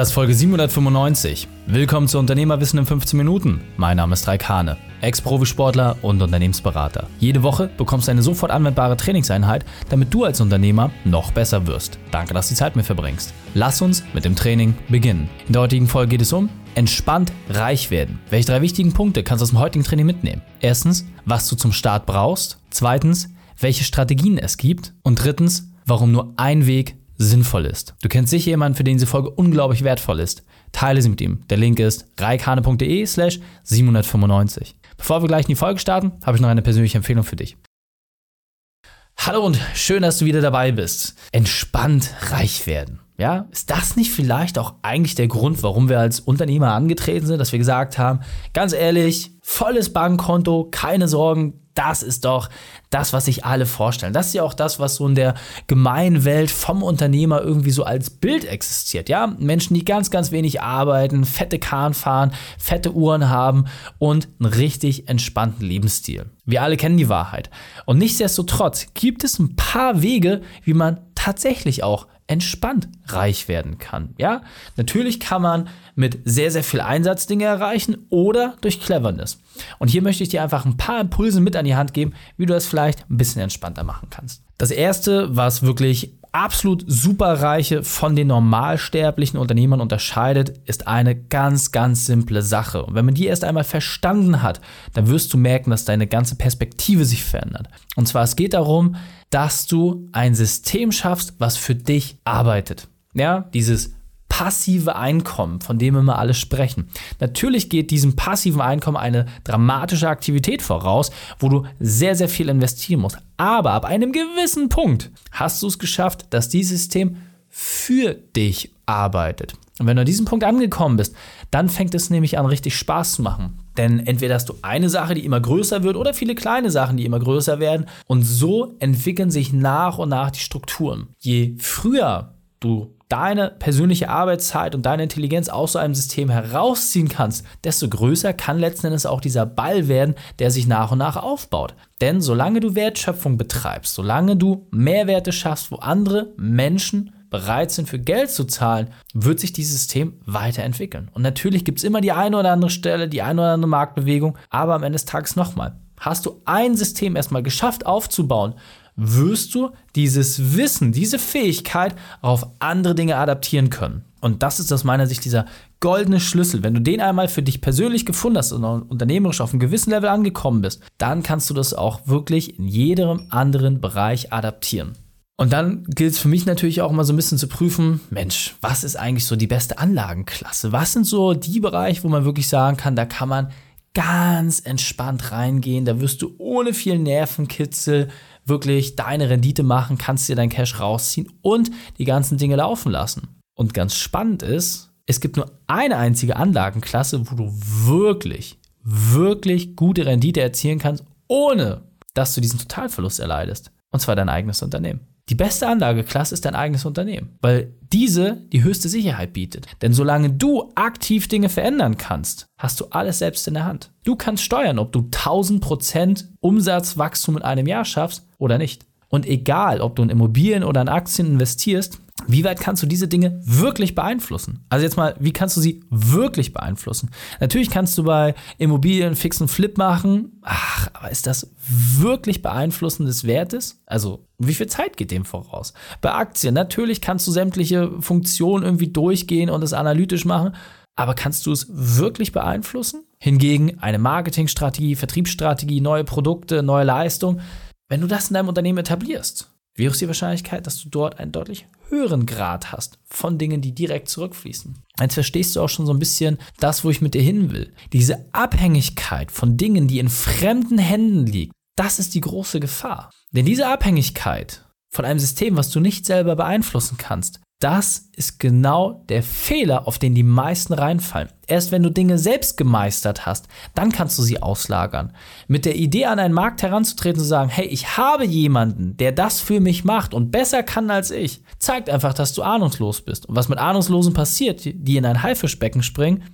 Das ist Folge 795. Willkommen zu Unternehmerwissen in 15 Minuten. Mein Name ist Raik Hane, Ex-Profisportler und Unternehmensberater. Jede Woche bekommst du eine sofort anwendbare Trainingseinheit, damit du als Unternehmer noch besser wirst. Danke, dass du die Zeit mit verbringst. Lass uns mit dem Training beginnen. In der heutigen Folge geht es um entspannt reich werden. Welche drei wichtigen Punkte kannst du aus dem heutigen Training mitnehmen? Erstens, was du zum Start brauchst. Zweitens, welche Strategien es gibt. Und drittens, warum nur ein Weg sinnvoll ist. Du kennst sicher jemanden, für den diese Folge unglaublich wertvoll ist. Teile sie mit ihm. Der Link ist reikane.de slash 795. Bevor wir gleich in die Folge starten, habe ich noch eine persönliche Empfehlung für dich. Hallo und schön, dass du wieder dabei bist. Entspannt reich werden. Ja, ist das nicht vielleicht auch eigentlich der Grund, warum wir als Unternehmer angetreten sind, dass wir gesagt haben, ganz ehrlich, volles Bankkonto, keine Sorgen, das ist doch das, was sich alle vorstellen. Das ist ja auch das, was so in der gemeinen Welt vom Unternehmer irgendwie so als Bild existiert. Ja, Menschen, die ganz, ganz wenig arbeiten, fette Kahn fahren, fette Uhren haben und einen richtig entspannten Lebensstil. Wir alle kennen die Wahrheit. Und nichtsdestotrotz gibt es ein paar Wege, wie man tatsächlich auch entspannt reich werden kann. Ja, natürlich kann man mit sehr, sehr viel Einsatz Dinge erreichen oder durch Cleverness. Und hier möchte ich dir einfach ein paar Impulse mit an die Hand geben, wie du das vielleicht ein bisschen entspannter machen kannst. Das erste, was wirklich absolut superreiche von den normalsterblichen Unternehmern unterscheidet, ist eine ganz, ganz simple Sache. Und wenn man die erst einmal verstanden hat, dann wirst du merken, dass deine ganze Perspektive sich verändert. Und zwar es geht darum, dass du ein System schaffst, was für dich arbeitet. Ja, dieses passive Einkommen, von dem immer alle sprechen. Natürlich geht diesem passiven Einkommen eine dramatische Aktivität voraus, wo du sehr, sehr viel investieren musst. Aber ab einem gewissen Punkt hast du es geschafft, dass dieses System für dich arbeitet. Und wenn du an diesem Punkt angekommen bist, dann fängt es nämlich an, richtig Spaß zu machen. Denn entweder hast du eine Sache, die immer größer wird, oder viele kleine Sachen, die immer größer werden. Und so entwickeln sich nach und nach die Strukturen. Je früher du deine persönliche Arbeitszeit und deine Intelligenz aus so einem System herausziehen kannst, desto größer kann letzten Endes auch dieser Ball werden, der sich nach und nach aufbaut. Denn solange du Wertschöpfung betreibst, solange du Mehrwerte schaffst, wo andere Menschen bereit sind, für Geld zu zahlen, wird sich dieses System weiterentwickeln. Und natürlich gibt es immer die eine oder andere Stelle, die eine oder andere Marktbewegung, aber am Ende des Tages nochmal. Hast du ein System erstmal geschafft aufzubauen, wirst du dieses Wissen, diese Fähigkeit auf andere Dinge adaptieren können. Und das ist aus meiner Sicht dieser goldene Schlüssel. Wenn du den einmal für dich persönlich gefunden hast und unternehmerisch auf einem gewissen Level angekommen bist, dann kannst du das auch wirklich in jedem anderen Bereich adaptieren. Und dann gilt es für mich natürlich auch mal so ein bisschen zu prüfen, Mensch, was ist eigentlich so die beste Anlagenklasse? Was sind so die Bereiche, wo man wirklich sagen kann, da kann man ganz entspannt reingehen, da wirst du ohne viel Nervenkitzel wirklich deine Rendite machen, kannst dir dein Cash rausziehen und die ganzen Dinge laufen lassen. Und ganz spannend ist, es gibt nur eine einzige Anlagenklasse, wo du wirklich, wirklich gute Rendite erzielen kannst, ohne dass du diesen Totalverlust erleidest. Und zwar dein eigenes Unternehmen. Die beste Anlageklasse ist dein eigenes Unternehmen, weil diese die höchste Sicherheit bietet. Denn solange du aktiv Dinge verändern kannst, hast du alles selbst in der Hand. Du kannst steuern, ob du 1000% Umsatzwachstum in einem Jahr schaffst oder nicht. Und egal, ob du in Immobilien oder in Aktien investierst, wie weit kannst du diese Dinge wirklich beeinflussen? Also jetzt mal, wie kannst du sie wirklich beeinflussen? Natürlich kannst du bei Immobilien fixen Flip machen. Ach, aber ist das wirklich beeinflussen des Wertes? Also, wie viel Zeit geht dem voraus? Bei Aktien, natürlich kannst du sämtliche Funktionen irgendwie durchgehen und es analytisch machen. Aber kannst du es wirklich beeinflussen? Hingegen eine Marketingstrategie, Vertriebsstrategie, neue Produkte, neue Leistung, wenn du das in deinem Unternehmen etablierst, wie hoch ist die Wahrscheinlichkeit, dass du dort einen deutlich höheren Grad hast von Dingen, die direkt zurückfließen. Jetzt verstehst du auch schon so ein bisschen das, wo ich mit dir hin will. Diese Abhängigkeit von Dingen, die in fremden Händen liegen, das ist die große Gefahr. Denn diese Abhängigkeit von einem System, was du nicht selber beeinflussen kannst, das ist genau der Fehler, auf den die meisten reinfallen. Erst wenn du Dinge selbst gemeistert hast, dann kannst du sie auslagern. Mit der Idee an einen Markt heranzutreten, zu sagen, hey, ich habe jemanden, der das für mich macht und besser kann als ich, zeigt einfach, dass du ahnungslos bist. Und was mit Ahnungslosen passiert, die in ein Haifischbecken springen,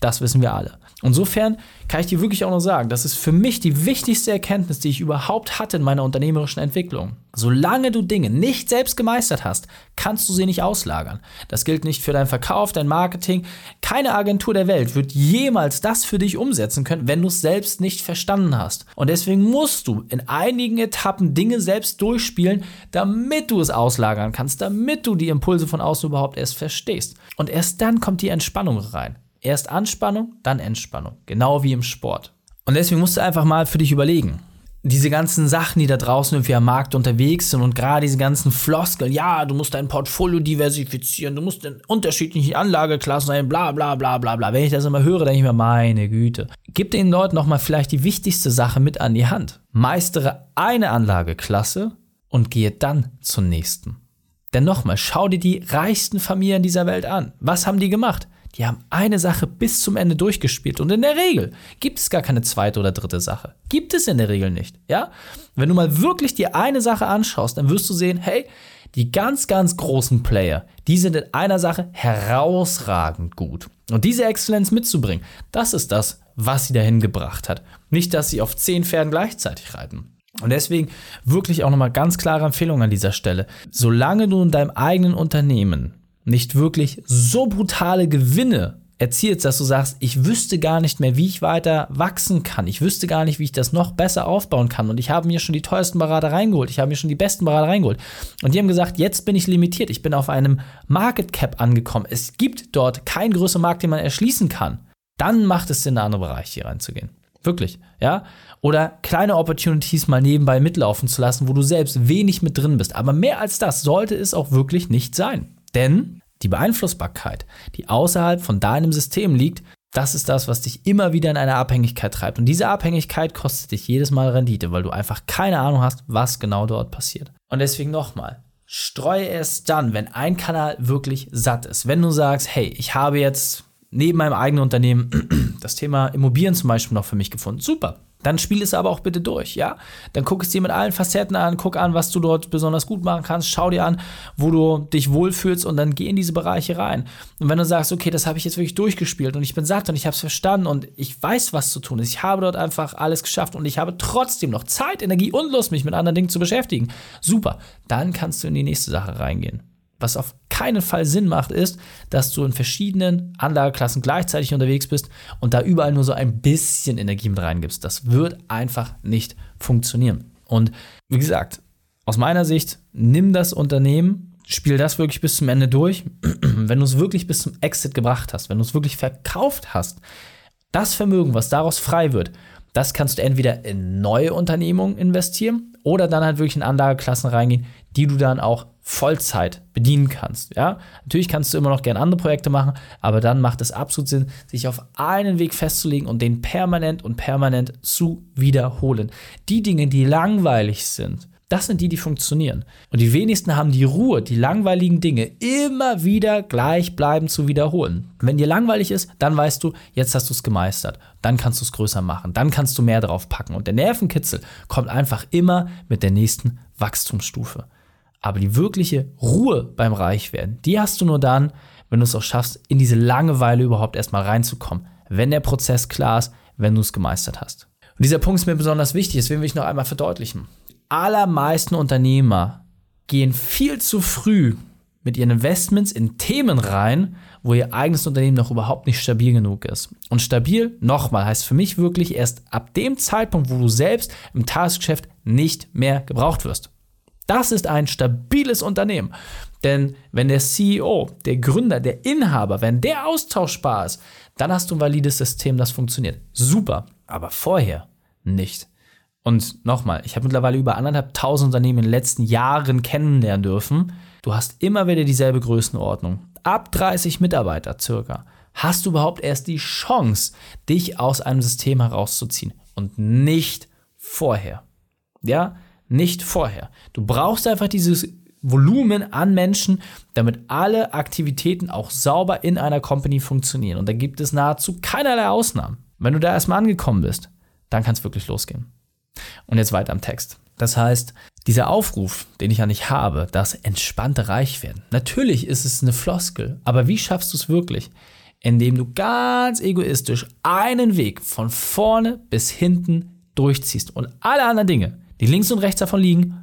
Das wissen wir alle. Insofern kann ich dir wirklich auch noch sagen, das ist für mich die wichtigste Erkenntnis, die ich überhaupt hatte in meiner unternehmerischen Entwicklung. Solange du Dinge nicht selbst gemeistert hast, kannst du sie nicht auslagern. Das gilt nicht für deinen Verkauf, dein Marketing. Keine Agentur der Welt wird jemals das für dich umsetzen können, wenn du es selbst nicht verstanden hast. Und deswegen musst du in einigen Etappen Dinge selbst durchspielen, damit du es auslagern kannst, damit du die Impulse von außen überhaupt erst verstehst. Und erst dann kommt die Entspannung rein. Erst Anspannung, dann Entspannung. Genau wie im Sport. Und deswegen musst du einfach mal für dich überlegen. Diese ganzen Sachen, die da draußen irgendwie am Markt unterwegs sind und gerade diese ganzen Floskeln, ja, du musst dein Portfolio diversifizieren, du musst in unterschiedlichen Anlageklassen sein, bla bla bla bla bla. Wenn ich das immer höre, denke ich mir, meine Güte. Gib den Leuten nochmal vielleicht die wichtigste Sache mit an die Hand. Meistere eine Anlageklasse und gehe dann zur nächsten. Denn nochmal, schau dir die reichsten Familien dieser Welt an. Was haben die gemacht? Die haben eine Sache bis zum Ende durchgespielt. Und in der Regel gibt es gar keine zweite oder dritte Sache. Gibt es in der Regel nicht. Ja? Wenn du mal wirklich dir eine Sache anschaust, dann wirst du sehen, hey, die ganz, ganz großen Player, die sind in einer Sache herausragend gut. Und diese Exzellenz mitzubringen, das ist das, was sie dahin gebracht hat. Nicht, dass sie auf zehn Pferden gleichzeitig reiten. Und deswegen wirklich auch nochmal ganz klare Empfehlung an dieser Stelle. Solange du in deinem eigenen Unternehmen nicht wirklich so brutale Gewinne erzielst, dass du sagst, ich wüsste gar nicht mehr, wie ich weiter wachsen kann. Ich wüsste gar nicht, wie ich das noch besser aufbauen kann. Und ich habe mir schon die teuersten Berater reingeholt. Ich habe mir schon die besten Berater reingeholt. Und die haben gesagt, jetzt bin ich limitiert. Ich bin auf einem Market Cap angekommen. Es gibt dort keinen größeren Markt, den man erschließen kann. Dann macht es Sinn, in andere Bereiche hier reinzugehen. Wirklich, ja? Oder kleine Opportunities mal nebenbei mitlaufen zu lassen, wo du selbst wenig mit drin bist. Aber mehr als das sollte es auch wirklich nicht sein. Denn die Beeinflussbarkeit, die außerhalb von deinem System liegt, das ist das, was dich immer wieder in eine Abhängigkeit treibt. Und diese Abhängigkeit kostet dich jedes Mal Rendite, weil du einfach keine Ahnung hast, was genau dort passiert. Und deswegen nochmal, streue es dann, wenn ein Kanal wirklich satt ist. Wenn du sagst, hey, ich habe jetzt neben meinem eigenen Unternehmen das Thema Immobilien zum Beispiel noch für mich gefunden. Super. Dann spiel es aber auch bitte durch, ja? Dann guck es dir mit allen Facetten an, guck an, was du dort besonders gut machen kannst, schau dir an, wo du dich wohlfühlst und dann geh in diese Bereiche rein. Und wenn du sagst, okay, das habe ich jetzt wirklich durchgespielt und ich bin satt und ich habe es verstanden und ich weiß, was zu tun ist, ich habe dort einfach alles geschafft und ich habe trotzdem noch Zeit, Energie und Lust, mich mit anderen Dingen zu beschäftigen. Super, dann kannst du in die nächste Sache reingehen. Was auf keinen Fall Sinn macht, ist, dass du in verschiedenen Anlageklassen gleichzeitig unterwegs bist und da überall nur so ein bisschen Energie mit reingibst. Das wird einfach nicht funktionieren. Und wie gesagt, aus meiner Sicht, nimm das Unternehmen, spiel das wirklich bis zum Ende durch. wenn du es wirklich bis zum Exit gebracht hast, wenn du es wirklich verkauft hast, das Vermögen, was daraus frei wird, das kannst du entweder in neue Unternehmungen investieren oder dann halt wirklich in Anlageklassen reingehen, die du dann auch Vollzeit bedienen kannst. Ja? Natürlich kannst du immer noch gerne andere Projekte machen, aber dann macht es absolut Sinn, sich auf einen Weg festzulegen und den permanent und permanent zu wiederholen. Die Dinge, die langweilig sind, das sind die, die funktionieren. Und die wenigsten haben die Ruhe, die langweiligen Dinge immer wieder gleichbleibend zu wiederholen. Wenn dir langweilig ist, dann weißt du, jetzt hast du es gemeistert. Dann kannst du es größer machen. Dann kannst du mehr drauf packen. Und der Nervenkitzel kommt einfach immer mit der nächsten Wachstumsstufe. Aber die wirkliche Ruhe beim Reichwerden, die hast du nur dann, wenn du es auch schaffst, in diese Langeweile überhaupt erstmal reinzukommen. Wenn der Prozess klar ist, wenn du es gemeistert hast. Und dieser Punkt ist mir besonders wichtig, deswegen will ich noch einmal verdeutlichen. Allermeisten Unternehmer gehen viel zu früh mit ihren Investments in Themen rein, wo ihr eigenes Unternehmen noch überhaupt nicht stabil genug ist. Und stabil, nochmal, heißt für mich wirklich erst ab dem Zeitpunkt, wo du selbst im Tagesgeschäft nicht mehr gebraucht wirst. Das ist ein stabiles Unternehmen. Denn wenn der CEO, der Gründer, der Inhaber, wenn der austauschbar ist, dann hast du ein valides System, das funktioniert. Super. Aber vorher nicht. Und nochmal, ich habe mittlerweile über anderthalb tausend Unternehmen in den letzten Jahren kennenlernen dürfen. Du hast immer wieder dieselbe Größenordnung. Ab 30 Mitarbeiter circa hast du überhaupt erst die Chance, dich aus einem System herauszuziehen und nicht vorher. Ja, nicht vorher. Du brauchst einfach dieses Volumen an Menschen, damit alle Aktivitäten auch sauber in einer Company funktionieren. Und da gibt es nahezu keinerlei Ausnahmen. Wenn du da erstmal angekommen bist, dann kann es wirklich losgehen. Und jetzt weiter am Text. Das heißt, dieser Aufruf, den ich ja nicht habe, das entspannte Reich werden. Natürlich ist es eine Floskel, aber wie schaffst du es wirklich? indem du ganz egoistisch einen Weg von vorne bis hinten durchziehst und alle anderen Dinge, die links und rechts davon liegen,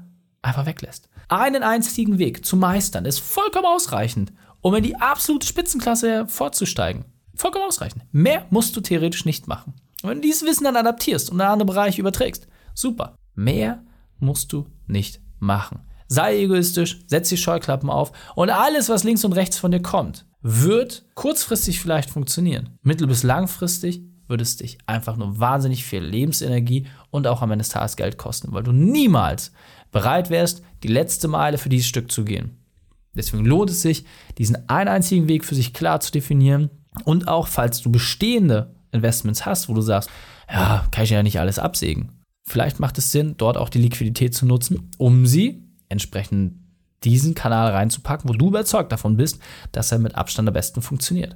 einfach weglässt. Einen einzigen Weg zu meistern ist vollkommen ausreichend, um in die absolute Spitzenklasse vorzusteigen. Vollkommen ausreichend. Mehr musst du theoretisch nicht machen. Und wenn du dieses Wissen dann adaptierst und in andere Bereiche überträgst, super. Mehr musst du nicht machen. Sei egoistisch, setz die Scheuklappen auf und alles, was links und rechts von dir kommt, wird kurzfristig vielleicht funktionieren. Mittel- bis langfristig würde es dich einfach nur wahnsinnig viel Lebensenergie und auch am Ende des Tages Geld kosten, weil du niemals bereit wärst, die letzte Meile für dieses Stück zu gehen. Deswegen lohnt es sich, diesen einen einzigen Weg für sich klar zu definieren und auch, falls du bestehende Investments hast, wo du sagst, ja, kann ich ja nicht alles absägen. Vielleicht macht es Sinn, dort auch die Liquidität zu nutzen, um sie entsprechend diesen Kanal reinzupacken, wo du überzeugt davon bist, dass er mit Abstand am besten funktioniert.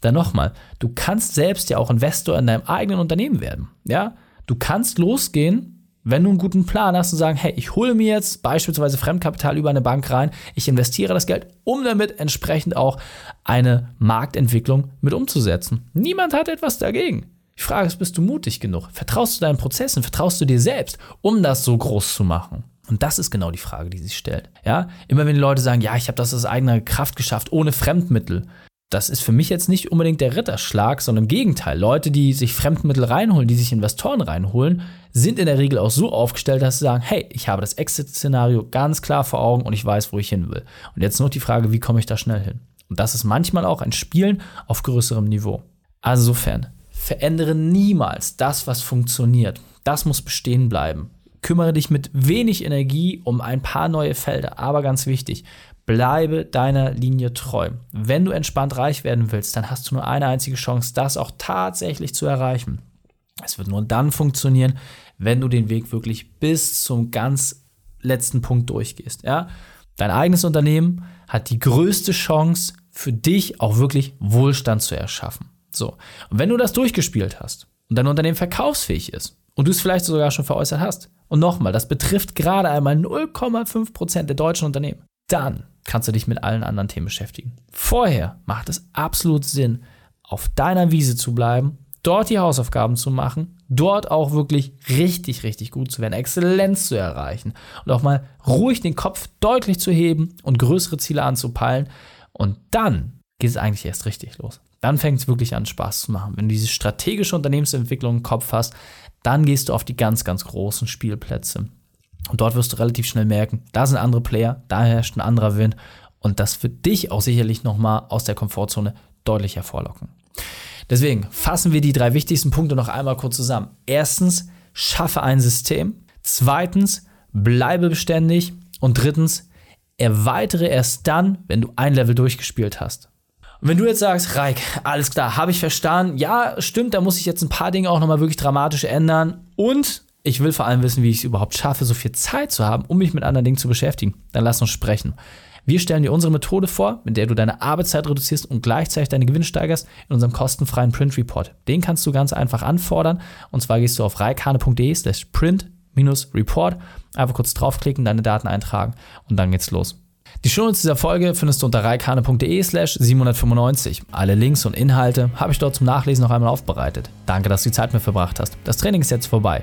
Dann nochmal, du kannst selbst ja auch Investor in deinem eigenen Unternehmen werden. Ja, du kannst losgehen, wenn du einen guten Plan hast und sagen, hey, ich hole mir jetzt beispielsweise Fremdkapital über eine Bank rein, ich investiere das Geld, um damit entsprechend auch eine Marktentwicklung mit umzusetzen. Niemand hat etwas dagegen. Die Frage ist, bist du mutig genug? Vertraust du deinen Prozessen? Vertraust du dir selbst, um das so groß zu machen? Und das ist genau die Frage, die sich stellt. Ja, immer wenn die Leute sagen, ja, ich habe das aus eigener Kraft geschafft, ohne Fremdmittel. Das ist für mich jetzt nicht unbedingt der Ritterschlag, sondern im Gegenteil. Leute, die sich Fremdmittel reinholen, die sich Investoren reinholen, sind in der Regel auch so aufgestellt, dass sie sagen, hey, ich habe das Exit-Szenario ganz klar vor Augen und ich weiß, wo ich hin will. Und jetzt nur die Frage, wie komme ich da schnell hin? Und das ist manchmal auch ein Spielen auf größerem Niveau. Also insofern, verändere niemals das, was funktioniert. Das muss bestehen bleiben. Kümmere dich mit wenig Energie um ein paar neue Felder, aber ganz wichtig, bleibe deiner Linie treu. Wenn du entspannt reich werden willst, dann hast du nur eine einzige Chance, das auch tatsächlich zu erreichen. Es wird nur dann funktionieren, wenn du den Weg wirklich bis zum ganz letzten Punkt durchgehst. Ja? Dein eigenes Unternehmen hat die größte Chance, für dich auch wirklich Wohlstand zu erschaffen. So. Und wenn du das durchgespielt hast und dein Unternehmen verkaufsfähig ist und du es vielleicht sogar schon veräußert hast, und nochmal, das betrifft gerade einmal 0,5% der deutschen Unternehmen. Dann kannst du dich mit allen anderen Themen beschäftigen. Vorher macht es absolut Sinn, auf deiner Wiese zu bleiben, dort die Hausaufgaben zu machen, dort auch wirklich richtig, richtig gut zu werden, Exzellenz zu erreichen und auch mal ruhig den Kopf deutlich zu heben und größere Ziele anzupeilen. Und dann geht es eigentlich erst richtig los. Dann fängt es wirklich an, Spaß zu machen. Wenn du diese strategische Unternehmensentwicklung im Kopf hast, dann gehst du auf die ganz, ganz großen Spielplätze. Und dort wirst du relativ schnell merken, da sind andere Player, da herrscht ein anderer Wind und das wird dich auch sicherlich nochmal aus der Komfortzone deutlich hervorlocken. Deswegen fassen wir die drei wichtigsten Punkte noch einmal kurz zusammen. Erstens, schaffe ein System. Zweitens, bleibe beständig. Und drittens, erweitere erst dann, wenn du ein Level durchgespielt hast. Und wenn du jetzt sagst, Reik, alles klar, habe ich verstanden, ja, stimmt, da muss ich jetzt ein paar Dinge auch nochmal wirklich dramatisch ändern und ich will vor allem wissen, wie ich es überhaupt schaffe, so viel Zeit zu haben, um mich mit anderen Dingen zu beschäftigen, dann lass uns sprechen. Wir stellen dir unsere Methode vor, mit der du deine Arbeitszeit reduzierst und gleichzeitig deine Gewinne steigerst in unserem kostenfreien Print Report. Den kannst du ganz einfach anfordern und zwar gehst du auf reikane.de slash print-report, einfach kurz draufklicken, deine Daten eintragen und dann geht's los. Die Shownotes dieser Folge findest du unter reikane.de slash 795. Alle Links und Inhalte habe ich dort zum Nachlesen noch einmal aufbereitet. Danke, dass du die Zeit mit verbracht hast. Das Training ist jetzt vorbei.